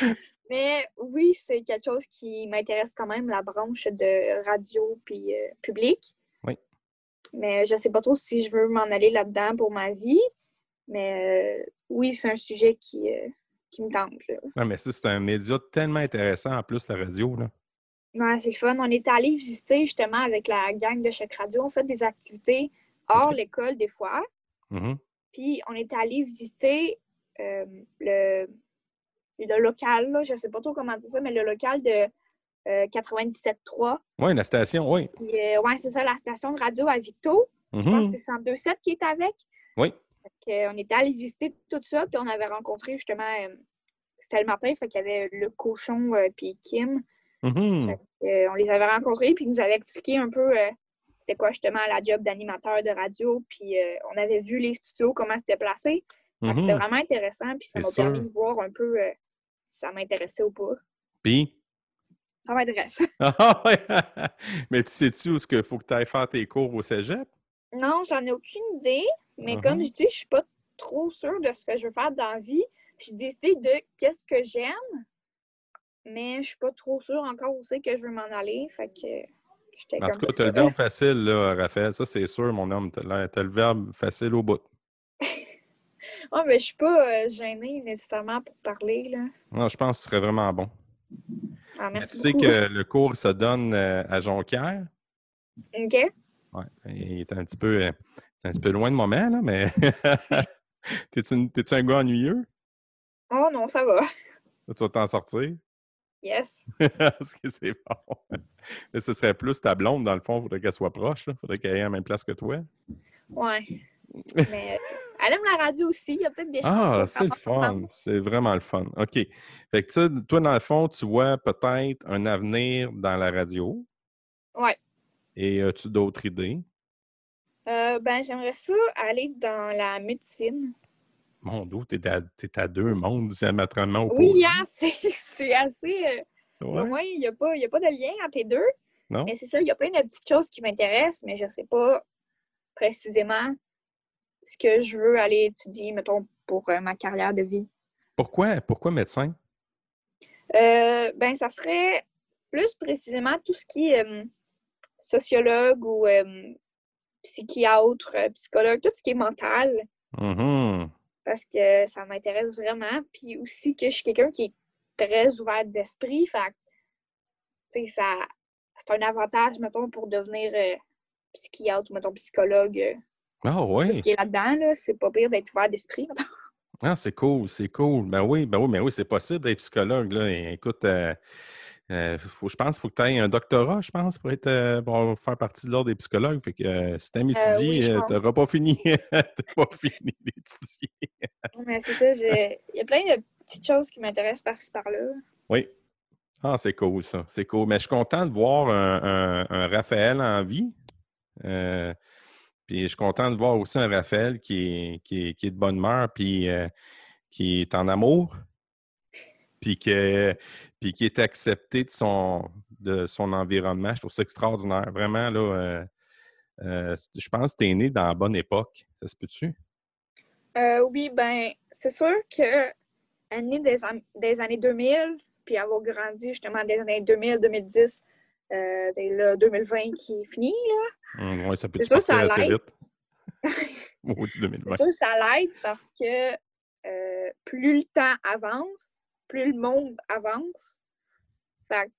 mais oui, c'est quelque chose qui m'intéresse quand même, la branche de radio puis euh, public. Oui. Mais je sais pas trop si je veux m'en aller là-dedans pour ma vie. Mais euh, oui, c'est un sujet qui, euh, qui me tente. là. Non, mais ça, c'est un média tellement intéressant, en plus, la radio, là. Ouais, c'est le fun. On est allé visiter justement avec la gang de chaque radio. On fait des activités hors l'école des fois. Mhm. Puis on est allé visiter euh, le, le local, là, je sais pas trop comment dire ça, mais le local de euh, 97.3. Oui, la station, oui. Euh, ouais, c'est ça, la station de radio à Vito. Je pense Mhm. que c'est 102.7 qui est avec. Oui. Euh, on était allé visiter tout ça, puis on avait rencontré justement, c'était le matin, fait qu'il y avait le cochon puis Kim. Mhm. Euh, on les avait rencontrés, puis ils nous avaient expliqué un peu c'était quoi justement la job d'animateur de radio, puis euh, on avait vu les studios, comment c'était placé. Que C'était Mhm. vraiment intéressant, puis ça m'a permis de voir un peu euh, si ça m'intéressait ou pas. Puis? Ça m'intéresse. Ah mais tu sais-tu où est-ce qu'il faut que tu ailles faire tes cours au cégep? non, j'en ai aucune idée, mais Mhm. comme je dis, je suis pas trop sûre de ce que je veux faire dans la vie. J'ai décidé de qu'est-ce que j'aime, mais je suis pas trop sûre encore où c'est que je veux m'en aller. Fait que En tout cas, tu as le verbe facile, là, Raphaël. Ça, c'est sûr, mon homme. Tu as le verbe facile au bout. Ouais, mais je suis pas euh, gênée nécessairement pour parler. Là. Non, je pense que ce serait vraiment bon. Ah, merci tu sais que le cours se donne euh, à Jonquière. OK. Ouais. Il est un petit peu, euh, un petit peu loin de moment, là, mais t'es-tu un gars ennuyeux? Oh non, ça va. Tu vas t'en sortir? Yes. Parce que c'est bon. Mais ce serait plus ta blonde, dans le fond, il faudrait qu'elle soit proche. Il faudrait qu'elle ait à la même place que toi. Ouais. Mais euh, elle aime la radio aussi. Il y a peut-être des chances. Ah, c'est le fun. C'est vraiment le fun. OK. Fait que toi, dans le fond, tu vois peut-être un avenir dans la radio. Ouais. Et as-tu d'autres idées? Euh, ben, j'aimerais ça aller dans la médecine. Mon Dieu, t'es à, t'es à deux mondes diamétralement opposés. Oui, hein, c'est c'est assez. euh, Ouais. Au moins, il n'y a, pas- y a pas de lien entre les deux. Non? Mais c'est ça, il y a plein de petites choses qui m'intéressent, mais je ne sais pas précisément ce que je veux aller étudier, mettons, pour euh, ma carrière de vie. Pourquoi? Pourquoi médecin? Euh, ben, ça serait plus précisément tout ce qui est euh, sociologue ou euh, psychiatre, psychologue, tout ce qui est mental, Mhm. Parce que ça m'intéresse vraiment. Puis aussi que je suis quelqu'un qui est très ouvert d'esprit. Fait que, tu sais, ça, c'est un avantage, mettons, pour devenir euh, psychiatre ou, mettons, psychologue. euh, Ah tout oui. ce qui est là-dedans, là, c'est pas pire d'être ouvert d'esprit. mettons. Ah, c'est cool, c'est cool. Ben oui, ben oui, ben oui, c'est possible d'être psychologue. Là. Et écoute, euh, euh, faut, je pense qu'il faut que tu aies un doctorat, je pense, pour être euh, pour faire partie de l'ordre des psychologues. Fait que euh, si tu aimes étudier, oui, euh, pense. t'auras pas fini. Pas fini d'étudier. Mais c'est ça, il y a plein de petites choses qui m'intéressent par-ci par-là. Oui. Ah, c'est cool, ça. C'est cool. Mais je suis content de voir un, un- un Raphaël en vie. Euh, Puis je suis content de voir aussi un Raphaël qui est, qui est, de bonne humeur, puis euh, qui est en amour, puis, que, puis qui est accepté de son, de son environnement. Je trouve ça extraordinaire. Vraiment, là, euh, euh, je pense que tu es né dans la bonne époque. Ça se peut-tu? oui, ben c'est sûr que né des, des années 2000, puis avoir grandi justement des années 2000, 2010, euh, c'est le 2020 qui est fini, là. Mmh, oui, ça peut être assez vite? c'est sûr ça l'aide parce que euh, plus le temps avance, plus le monde avance. Fait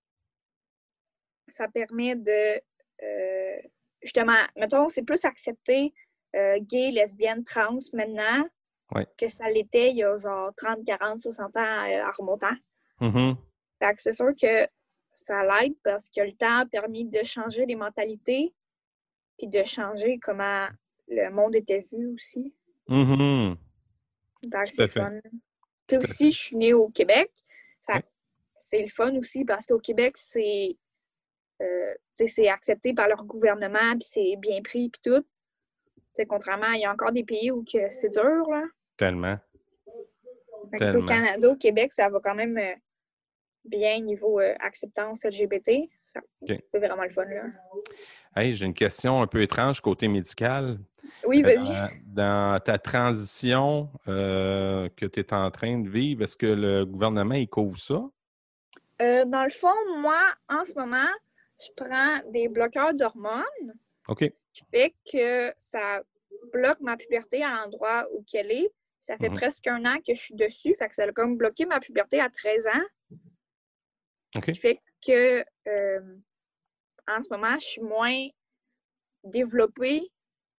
ça permet de euh, justement, mettons, c'est plus accepté euh, gay, lesbienne, trans maintenant que ça l'était il y a genre 30, 40, 60 ans en remontant. Mm-hmm. Fait que c'est sûr que ça l'aide parce que le temps a permis de changer les mentalités puis de changer comment le monde était vu aussi. Mm c'est fun. Puis aussi, je suis née au Québec. C'est le fun aussi parce qu'au Québec, c'est euh, c'est accepté par leur gouvernement, puis c'est bien pris, puis tout. contrairement, il y a encore des pays où c'est dur. Là. Tellement. Au Canada, au Québec, ça va quand même euh, bien niveau euh, acceptance LGBT. C'est vraiment le fun, là. Hey, j'ai une question un peu étrange côté médical. Oui, euh, vas-y. dans ta transition euh, que tu es en train de vivre, est-ce que le gouvernement, il couvre ça? dans le fond, moi, en ce moment, je prends des bloqueurs d'hormones. OK. Ce qui fait que ça bloque ma puberté à l'endroit où qu'elle est. Ça fait mhm. presque un an que je suis dessus. Fait que ça a comme bloqué ma puberté à 13 ans. Ce qui fait que euh, en ce moment, je suis moins développée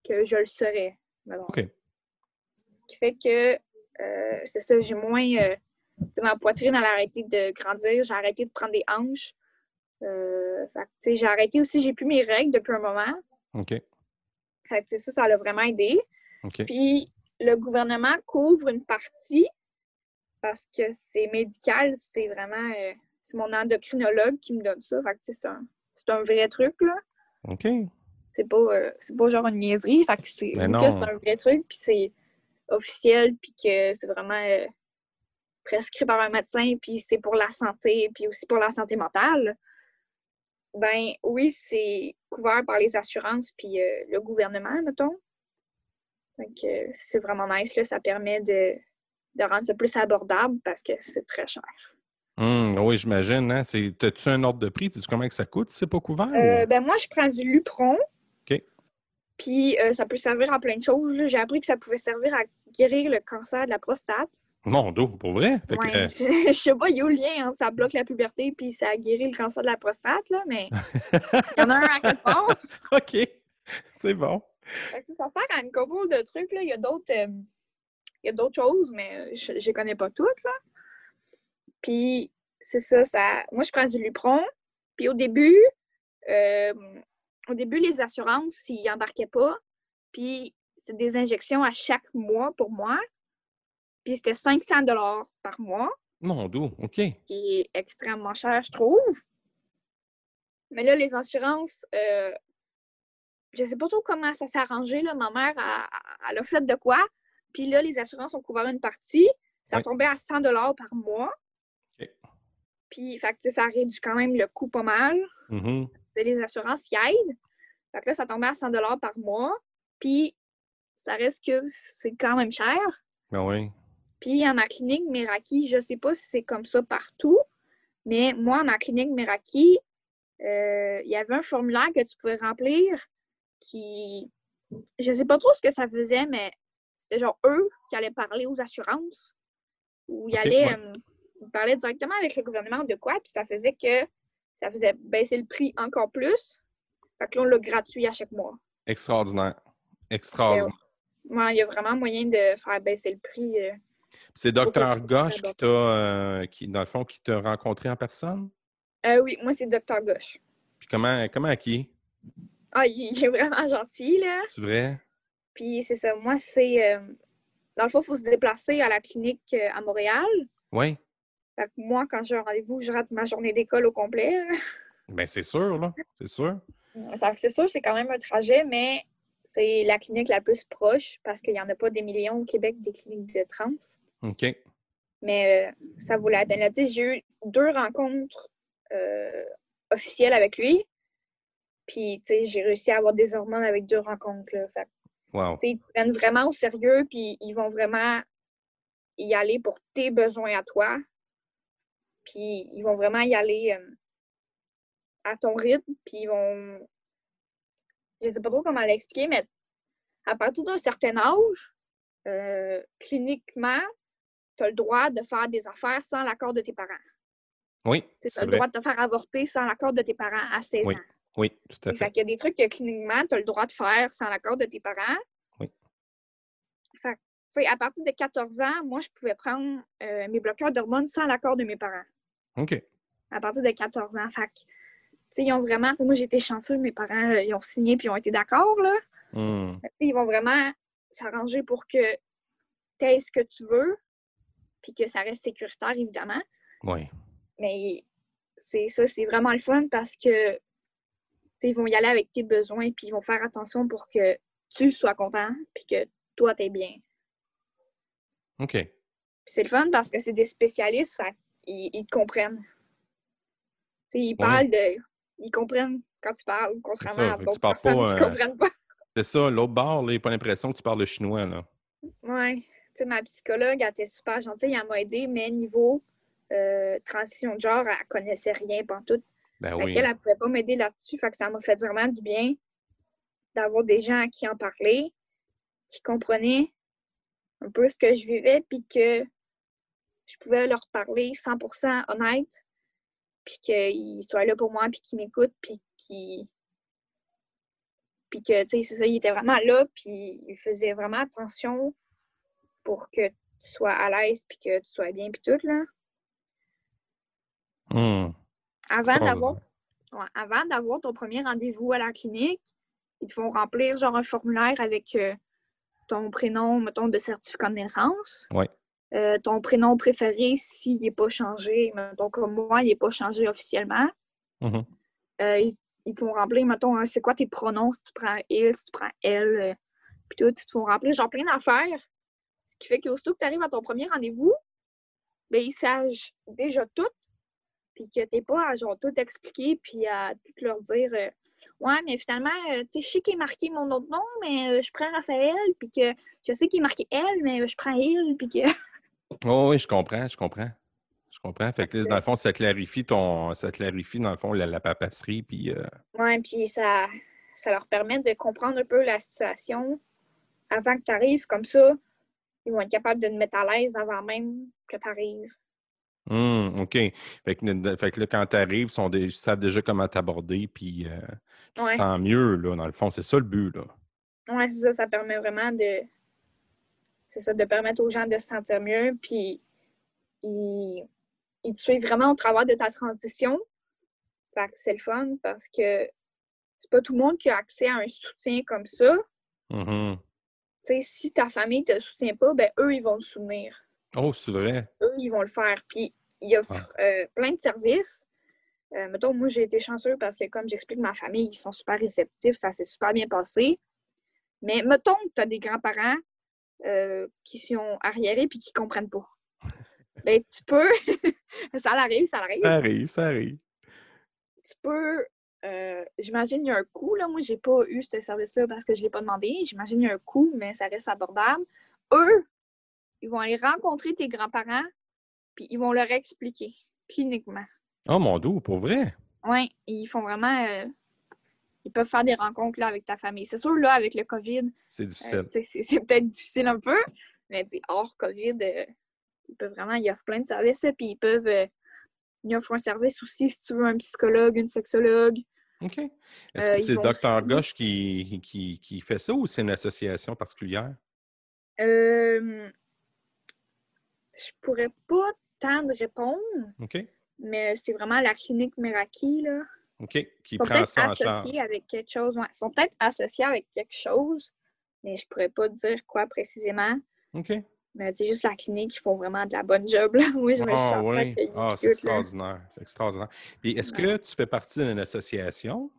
que je le serais. Ce qui fait que euh, c'est ça, j'ai moins. Euh, ma poitrine, elle a arrêté de grandir, j'ai arrêté de prendre des hanches. j'ai arrêté aussi, j'ai plus mes règles depuis un moment. OK. Fait que, ça, ça l'a vraiment aidé. Puis le gouvernement couvre une partie parce que c'est médical, c'est vraiment c'est mon endocrinologue qui me donne ça. Fait que, c'est un, un, vrai truc, là. OK. C'est pas, euh, pas genre une niaiserie. Fait que c'est, c'est un vrai truc, puis c'est officiel, puis que c'est vraiment euh, prescrit par un médecin, puis c'est pour la santé, puis aussi pour la santé mentale. Ben oui, c'est couvert par les assurances, puis euh, le gouvernement, mettons. Donc, c'est vraiment nice, là. Ça permet de, de rendre ça plus abordable parce que c'est très cher. Hum, oui, j'imagine. Hein? As-tu un ordre de prix? Tu sais comment que ça coûte si c'est pas couvert? Euh, ben moi, je prends du Lupron. Puis euh, ça peut servir à plein de choses. J'ai appris que ça pouvait servir à guérir le cancer de la prostate. Mon dos, pour vrai? Ouais, euh, je, sais pas, il y a le lien entre ça bloque la puberté puis ça guérit le cancer de la prostate, là, mais il y en a un à quelque part. OK. C'est bon. ça sert à une couple de trucs. Là. Il y a d'autres. il y a d'autres choses, mais je ne les connais pas toutes. Là. Puis c'est ça, ça. Moi, je prends du Lupron. Puis au début, euh, au début, les assurances, ils n'embarquaient pas. Puis c'est des injections à chaque mois pour moi. Puis c'était 500 dollars par mois. Mon dos, OK. Qui est extrêmement cher, je trouve. Mais là, les assurances, euh, je sais pas trop comment ça s'est arrangé. Là. Ma mère, a, elle a fait de quoi. Puis là, les assurances ont couvert une partie. Ça tombait à 100 dollars par mois. Puis, fait ça réduit quand même le coût pas mal. Mm-hmm. Les assurances y aident. Fait que là, ça tombait à 100 par mois. Puis, ça reste que c'est quand même cher. Ah oui. Puis, à ma clinique Meraki, je sais pas si c'est comme ça partout, mais moi, à ma clinique Meraki, euh, il y avait un formulaire que tu pouvais remplir qui. Je sais pas trop ce que ça faisait, mais c'était genre eux qui allaient parler aux assurances. Ou ils allaient. Euh, on parlait directement avec le gouvernement de quoi, puis ça faisait que ça faisait baisser le prix encore plus. Fait que là, on l'a gratuit à chaque mois. Extraordinaire. Extraordinaire. il y a vraiment moyen de faire baisser le prix. Euh, c'est Dr. Gauche qui t'a, euh, qui, dans le fond, qui t'a rencontré en personne? Euh, oui, moi, c'est Dr. Gauche. Puis comment, comment qui? Ah, il, est vraiment gentil, là. C'est vrai? Puis c'est ça, moi, c'est... dans le fond, il faut se déplacer à la clinique à Montréal. Oui moi, quand j'ai un rendez-vous, je rate ma journée d'école au complet. Bien, c'est sûr, là. C'est sûr. c'est sûr, c'est quand même un trajet, mais c'est la clinique la plus proche parce qu'il n'y en a pas des millions au Québec des cliniques de trans. OK. Mais euh, ça vaut la peine. J'ai eu deux rencontres euh, officielles avec lui. Puis, tu sais, j'ai réussi à avoir des hormones avec deux rencontres. Là. Fait, Wow. ils te prennent vraiment au sérieux, puis ils vont vraiment y aller pour tes besoins à toi. Puis ils vont vraiment y aller euh, à ton rythme, puis ils vont. Je sais pas trop comment l'expliquer, mais à partir d'un certain âge, euh, cliniquement, tu as le droit de faire des affaires sans l'accord de tes parents. Oui, Tu as le vrai. droit de te faire avorter sans l'accord de tes parents à 16 Oui, ans. Oui, tout à Fait fait. qu'il y a des trucs que cliniquement, tu as le droit de faire sans l'accord de tes parents. Oui. Fait que, tu sais, à partir de 14 ans, moi, je pouvais prendre euh, mes bloqueurs d'hormones sans l'accord de mes parents. OK. À partir de 14 ans. Fait que, tu sais, ils ont vraiment. tu sais, Moi, j'ai été chanceux, mes parents, euh, ils ont signé puis ils ont été d'accord, là. Sais, ils vont vraiment s'arranger pour que tu aies ce que tu veux, puis que ça reste sécuritaire, évidemment. Oui. Mais c'est ça, c'est vraiment le fun parce que ils vont y aller avec tes besoins, puis ils vont faire attention pour que tu sois content, puis que toi, t'es bien. OK. Puis c'est le fun parce que c'est des spécialistes, fait ils, ils te comprennent. Ils parlent de. Ils comprennent quand tu parles, contrairement à d'autres personnes pas, qui euh, comprennent pas. C'est ça, l'autre bord, là, il n'a pas l'impression que tu parles le chinois, là. Ouais. Tu sais, ma psychologue, elle était super gentille, elle m'a aidée, mais niveau euh, transition de genre, elle connaissait rien pantoute. Ben oui. elle pouvait pas m'aider là-dessus. Fait que ça m'a fait vraiment du bien d'avoir des gens à qui en parler, qui comprenaient un peu ce que je vivais, puis que je pouvais leur parler 100% honnête, puis qu'ils soient là pour moi, puis qu'ils m'écoutent, puis qu'ils... Puis que, tu sais, c'est ça, ils étaient vraiment là, puis ils faisaient vraiment attention pour que tu sois à l'aise, puis que tu sois bien, puis tout, là. Hmm. Avant d'avoir. Ouais, avant d'avoir ton premier rendez-vous à la clinique, ils te font remplir genre un formulaire avec euh, ton prénom, mettons, de certificat de naissance. Ouais. Euh, ton prénom préféré s'il n'est pas changé, mettons comme moi, il n'est pas changé officiellement. Mhm. Euh, ils, ils te font remplir, mettons, hein, c'est quoi tes pronoms, si tu prends il, si tu prends elle, euh, puis tout, ils te font remplir genre plein d'affaires. Ce qui fait qu'aussitôt que tu arrives à ton premier rendez-vous, ben, ils savent déjà tout, puis que t'es pas à genre tout expliquer, puis à tout leur dire Ouais, mais finalement, euh, tu sais, je sais qu'il est marqué mon autre nom, mais euh, je prends Raphaël, puis que je sais qu'il est marqué elle, mais euh, je prends il, puis que. Oh, oui, je comprends, je comprends. Je comprends. Fait que, que- dans le fond, ça clarifie ton. Ça clarifie, dans le fond, la, la papasserie, puis. euh, Ouais, puis ça, ça leur permet de comprendre un peu la situation avant que tu arrives. Comme ça, ils vont être capables de te mettre à l'aise avant même que tu arrives. hmm, OK. Fait que, fait que là, quand tu arrives, ils, dé- savent déjà comment t'aborder, puis euh, tu Ouais. te sens mieux, là, dans le fond. C'est ça le but, là. Ouais, c'est ça, ça permet vraiment de. C'est ça, de permettre aux gens de se sentir mieux, puis ils, ils te suivent vraiment au travers de ta transition. Fait que c'est le fun parce que c'est pas tout le monde qui a accès à un soutien comme ça. Mhm. Tu sais, si ta famille te soutient pas, ben eux, ils vont le soutenir. Oh, c'est vrai. eux, ils vont le faire. Puis, il y a euh, plein de services. Euh, mettons, moi, j'ai été chanceux parce que, comme j'explique, ma famille, ils sont super réceptifs, ça s'est super bien passé. Mais mettons que tu as des grands-parents euh, qui sont arriérés puis qui comprennent pas. Ben, tu peux, ça arrive, ça arrive. Ça arrive, ça arrive. Tu peux, euh, j'imagine, il y a un coût, là. Moi, j'ai pas eu ce service-là parce que je l'ai pas demandé. J'imagine, il y a un coût, mais ça reste abordable. Eux, ils vont aller rencontrer tes grands-parents puis ils vont leur expliquer cliniquement. Oh, mon dos, pour vrai? Oui, ils font vraiment. euh, ils peuvent faire des rencontres là, avec ta famille. C'est sûr, là, avec le COVID, C'est euh, difficile. c'est peut-être difficile un peu, mais hors COVID, euh, ils peuvent vraiment. Ils offrent plein de services, là, puis ils peuvent. euh, ils offrent un service aussi si tu veux un psychologue, une sexologue. OK. Est-ce que c'est aussi- Gauche qui, qui, qui fait ça ou c'est une association particulière? Euh, je pourrais pas tant de répondre, OK. mais c'est vraiment la clinique Meraki, là. OK. Qui Ils sont prend peut-être ça en charge. associés avec quelque chose. ouais, ils sont peut-être associés avec quelque chose, mais je pourrais pas dire quoi précisément. OK. Mais c'est juste la clinique, ils font vraiment de la bonne job. Là. Oui, je me suis Ah oui. Ah, puis c'est extraordinaire. C'est extraordinaire. Puis est-ce que tu fais partie d'une association?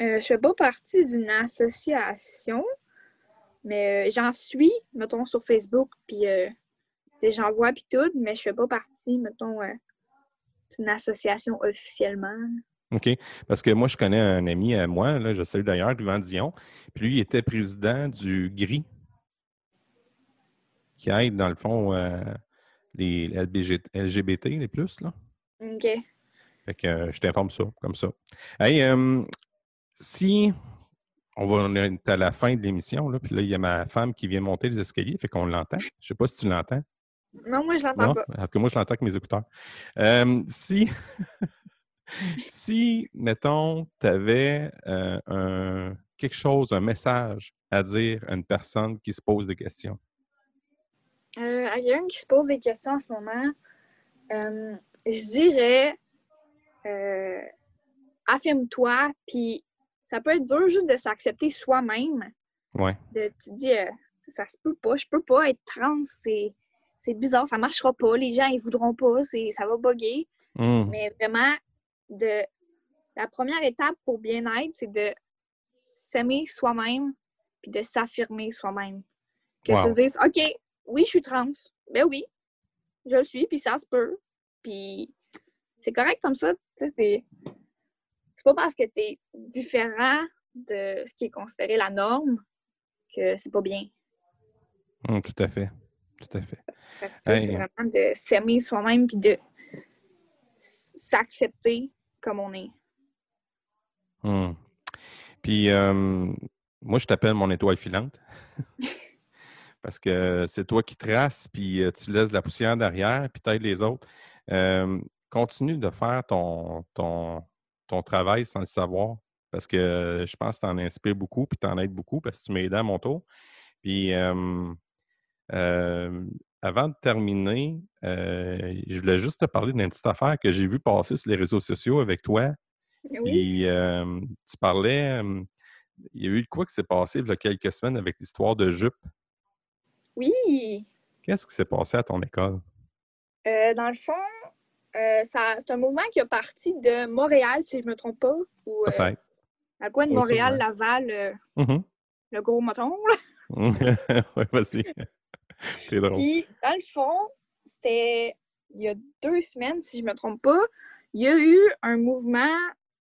Euh, je fais pas partie d'une association, mais euh, j'en suis, mettons, sur Facebook, puis euh, j'en vois, puis tout, mais je fais pas partie, mettons, euh, d'une association officiellement. OK. Parce que moi, je connais un ami à moi, là, je salue d'ailleurs, Yvan Dion, puis lui, il était président du GRI, qui aide, dans le fond, euh, les LBG LGBT, les plus, là. OK. Fait que euh, je t'informe ça, comme ça. Hey, euh, si on va on est à la fin de l'émission, là, puis là, il y a ma femme qui vient monter les escaliers, fait qu'on l'entend. Je sais pas si tu l'entends. Non, moi, je l'entends Non? pas. Alors que moi, je l'entends avec mes écouteurs. Euh, si, si, mettons, tu avais un, quelque chose, un message à dire à une personne qui se pose des questions. Euh, à quelqu'un qui se pose des questions en ce moment, euh, je dirais euh, affirme-toi, puis ça peut être dur juste de s'accepter soi-même. Ouais. De, tu te dis, euh, ça se peut pas, je peux pas être trans, c'est, c'est bizarre, ça marchera pas, les gens ils voudront pas, ça va bugger. Hum, Mais vraiment, de la première étape pour bien être, c'est de s'aimer soi-même puis de s'affirmer soi-même. Que Wow. tu dises, OK, oui, je suis trans. Ben oui, je le suis, puis ça se peut. Puis c'est correct comme ça. tu sais, C'est c'est pas parce que tu es différent de ce qui est considéré la norme que c'est pas bien. hum, tout à fait. Tout à fait. Hey. C'est vraiment de s'aimer soi-même puis de s'accepter comme on est. Hum. Puis, euh, moi, je t'appelle mon étoile filante. Parce que c'est toi qui traces, puis euh, tu laisses de la poussière derrière, puis t'aides les autres. Euh, continue de faire ton, ton, ton travail sans le savoir. Parce que je pense que tu en inspires beaucoup, puis tu en aides beaucoup, parce que tu m'as aidé à mon tour. Puis, euh, euh, avant de terminer, euh, je voulais juste te parler d'une petite affaire que j'ai vue passer sur les réseaux sociaux avec toi. Oui. Euh, tu parlais, il y a eu quoi qui s'est passé il y a quelques semaines avec l'histoire de jupe? Oui. Qu'est-ce qui s'est passé à ton école? Dans le fond, c'est un mouvement qui a parti de Montréal, si je ne me trompe pas, ou Peut-être. à coin de Oui, Montréal. Laval, Mhm. le gros moton. là. ouais, vas-y. C'est drôle. Puis, dans le fond, c'était il y a deux semaines, si je ne me trompe pas, il y a eu un mouvement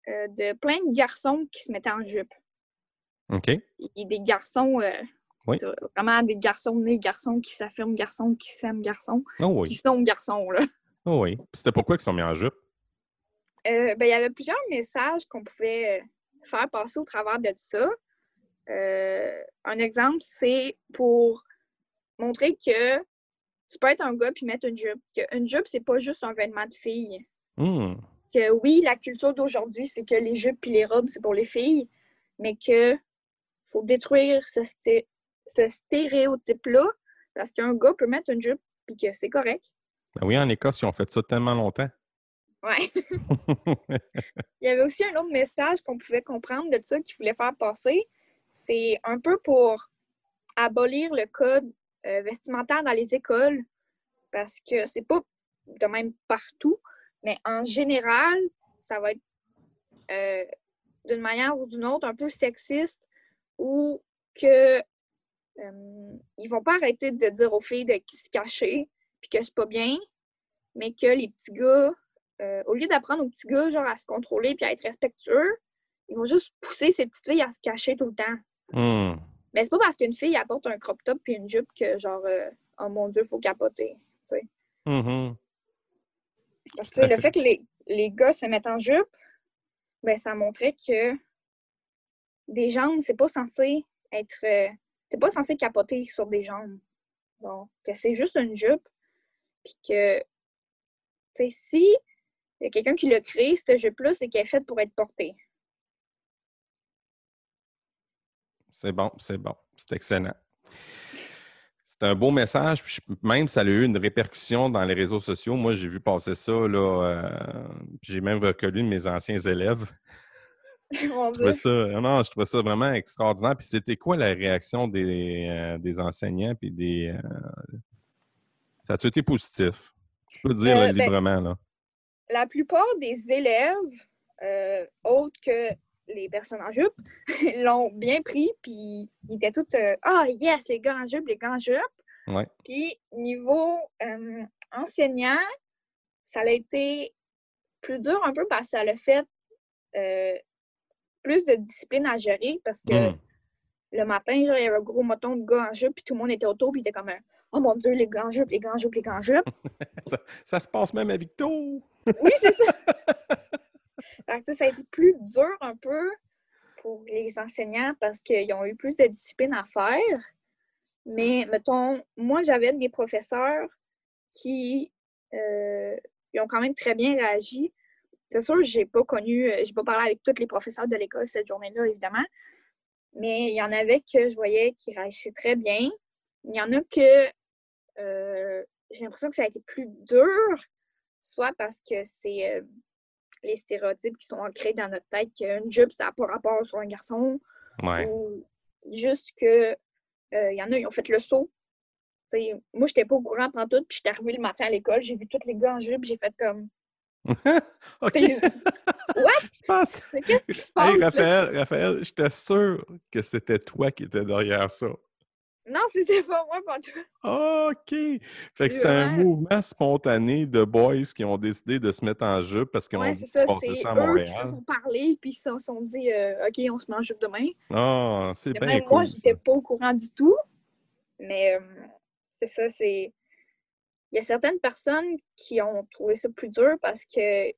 euh, de plein de garçons qui se mettaient en jupe. OK. Et des garçons, euh, Oui. vraiment des garçons nés garçons qui s'affirment garçons, qui s'aiment garçons, Oh qui oui. sont garçons. Là. Oh oui. C'était pourquoi ils sont mis en jupe? Euh, ben, il y avait plusieurs messages qu'on pouvait faire passer au travers de ça. Un exemple, c'est pour montrer que tu peux être un gars puis mettre une jupe. Que une jupe, c'est pas juste un vêtement de fille. Hum. Que oui, la culture d'aujourd'hui, c'est que les jupes puis les robes, c'est pour les filles, mais que faut détruire ce, sté- ce stéréotype-là parce qu'un gars peut mettre une jupe puis que c'est correct. Ben oui, en Écosse, ils ont fait ça tellement longtemps. Ouais. Il y avait aussi un autre message qu'on pouvait comprendre de ça qu'il voulait faire passer. C'est un peu pour abolir le code euh, vestimentaire dans les écoles parce que c'est pas de même partout, mais en général, ça va être euh, d'une manière ou d'une autre un peu sexiste ou que euh, ils vont pas arrêter de dire aux filles de se cacher puis que c'est pas bien, mais que les petits gars euh, au lieu d'apprendre aux petits gars genre à se contrôler puis à être respectueux, ils vont juste pousser ces petites filles à se cacher tout le temps. Hum. Mais c'est pas parce qu'une fille apporte un crop top puis une jupe que genre euh, oh mon dieu, faut capoter. Parce que, Tout à le fait. fait que les, les gars se mettent en jupe, ben ça montrait que des jambes, c'est pas censé être. euh, t'es pas censé capoter sur des jambes. Donc, que c'est juste une jupe. Puis que, tu sais, si il y a quelqu'un qui l'a créé, cette jupe-là, c'est qu'elle est faite pour être portée. C'est bon, c'est bon. C'est excellent. C'est un beau message. Puis même, ça a eu une répercussion dans les réseaux sociaux. Moi, j'ai vu passer ça. là. euh, puis j'ai même reconnu mes anciens élèves. Mon Je trouvais ça, euh, non, je trouvais ça vraiment extraordinaire. Puis c'était quoi la réaction des, euh, des enseignants? Puis des. euh, Ça a-tu été positif? Je peux le dire là, ben, librement. Là. La plupart des élèves, autres que les personnes en jupe l'ont bien pris, puis ils étaient tous euh, Ah, yes, les gars en jupe, les gars en jupe. Ouais. Puis, niveau euh, enseignant, ça a été plus dur un peu parce que ça a fait euh, plus de discipline à gérer parce que Hmm. le matin, genre, il y avait un gros moton de gars en jupe, puis tout le monde était autour, puis il était comme un, Oh mon Dieu, les gars en jupe, les gars en jupe, les gars en jupe. Ça, ça se passe même à Victo. Oui, c'est ça. Ça a été plus dur un peu pour les enseignants parce qu'ils ont eu plus de discipline à faire. Mais, mettons, moi, j'avais des professeurs qui euh, ils ont quand même très bien réagi. C'est sûr, j'ai pas connu, j'ai pas parlé avec tous les professeurs de l'école cette journée-là, évidemment. Mais il y en avait que je voyais qui réagissaient très bien. Il y en a que euh, j'ai l'impression que ça a été plus dur, soit parce que c'est euh, les stéréotypes qui sont ancrés dans notre tête qu'une jupe, ça n'a pas rapport sur un garçon, Ouais. ou juste que euh, il y en a, ils ont fait le saut. T'sais, moi, j'étais pas au courant pendant tout, puis j'étais arrivée le matin à l'école, j'ai vu tous les gars en jupe, j'ai fait comme. OK. What? Qu'est-ce qui se passe? Hey? Raphaël, Raphaël, j'étais sûr que c'était toi qui étais derrière ça. Non, c'était pas moi pendant tout. OK. Fait que c'était un mouvement spontané de boys qui ont décidé de se mettre en jupe parce qu'ils ont Ouais, c'est ça, passé c'est ça à eux qui Montréal. se sont parlé, puis ils se sont dit, euh, OK, on se met en jupe demain. Ah, c'est bien même cool. moi, ça. j'étais pas au courant du tout. Mais euh, c'est ça, c'est. Il y a certaines personnes qui ont trouvé ça plus dur parce que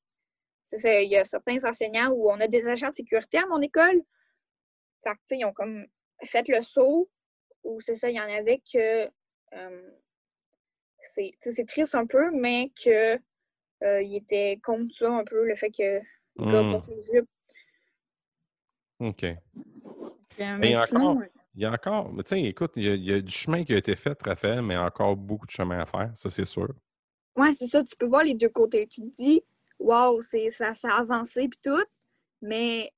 c'est ça, il y a certains enseignants où on a des agents de sécurité à mon école. Fait que, ils ont comme fait le saut ou c'est ça, il y en avait que euh, c'est triste un peu, mais que euh, ils étaient contre ça un peu, le fait que les gars Hmm. portent les jupes. OK. Mais encore- sinon, euh, Il y a encore, mais tu sais, écoute, il y, a, il y a du chemin qui a été fait, Raphaël, mais encore beaucoup de chemin à faire, ça c'est sûr. Ouais, c'est ça, tu peux voir les deux côtés. Tu te dis, waouh, c'est ça, ça a avancé puis tout, mais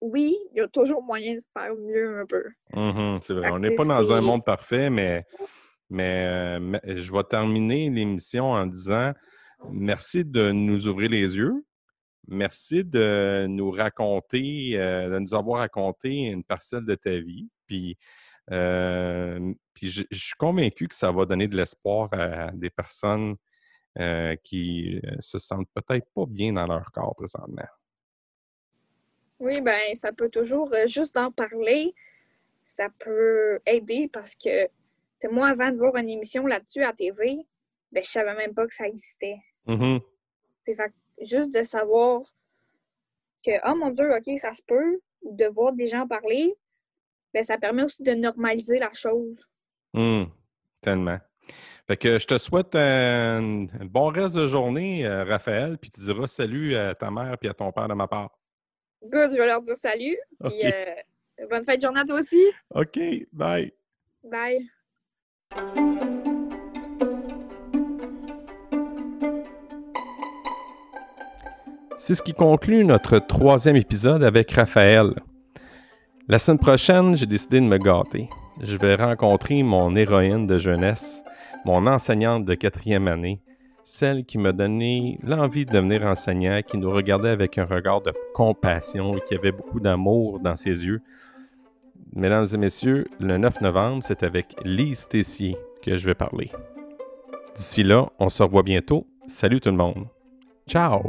oui, il y a toujours moyen de faire mieux un peu. Mhm, c'est vrai. On n'est pas dans un monde parfait, mais, mais, euh, mais je vais terminer l'émission en disant merci de nous ouvrir les yeux. Merci de nous raconter, euh, de nous avoir raconté une parcelle de ta vie. Puis, euh, puis je, je suis convaincu que ça va donner de l'espoir à des personnes euh, qui se sentent peut-être pas bien dans leur corps présentement. Oui, ben, ça peut toujours, euh, juste d'en parler, ça peut aider parce que, sais, moi, avant de voir une émission là-dessus à TV, ben, je savais même pas que ça existait. Mhm. C'est fait que juste de savoir que, oh mon Dieu, OK, ça se peut, ou de voir des gens parler, ben, ça permet aussi de normaliser la chose. Hum, tellement. Fait que je te souhaite un, un bon reste de journée, euh, Raphaël, puis tu diras salut à ta mère et à ton père de ma part. Good, je vais leur dire salut. Puis, euh, bonne fête de journée à toi aussi. OK, bye. Bye. C'est ce qui conclut notre troisième épisode avec Raphaël. La semaine prochaine, j'ai décidé de me gâter. Je vais rencontrer mon héroïne de jeunesse, mon enseignante de quatrième année, celle qui m'a donné l'envie de devenir enseignant, qui nous regardait avec un regard de compassion et qui avait beaucoup d'amour dans ses yeux. Mesdames et messieurs, le 9 novembre, c'est avec Lise Tessier que je vais parler. D'ici là, on se revoit bientôt. Salut tout le monde. Ciao!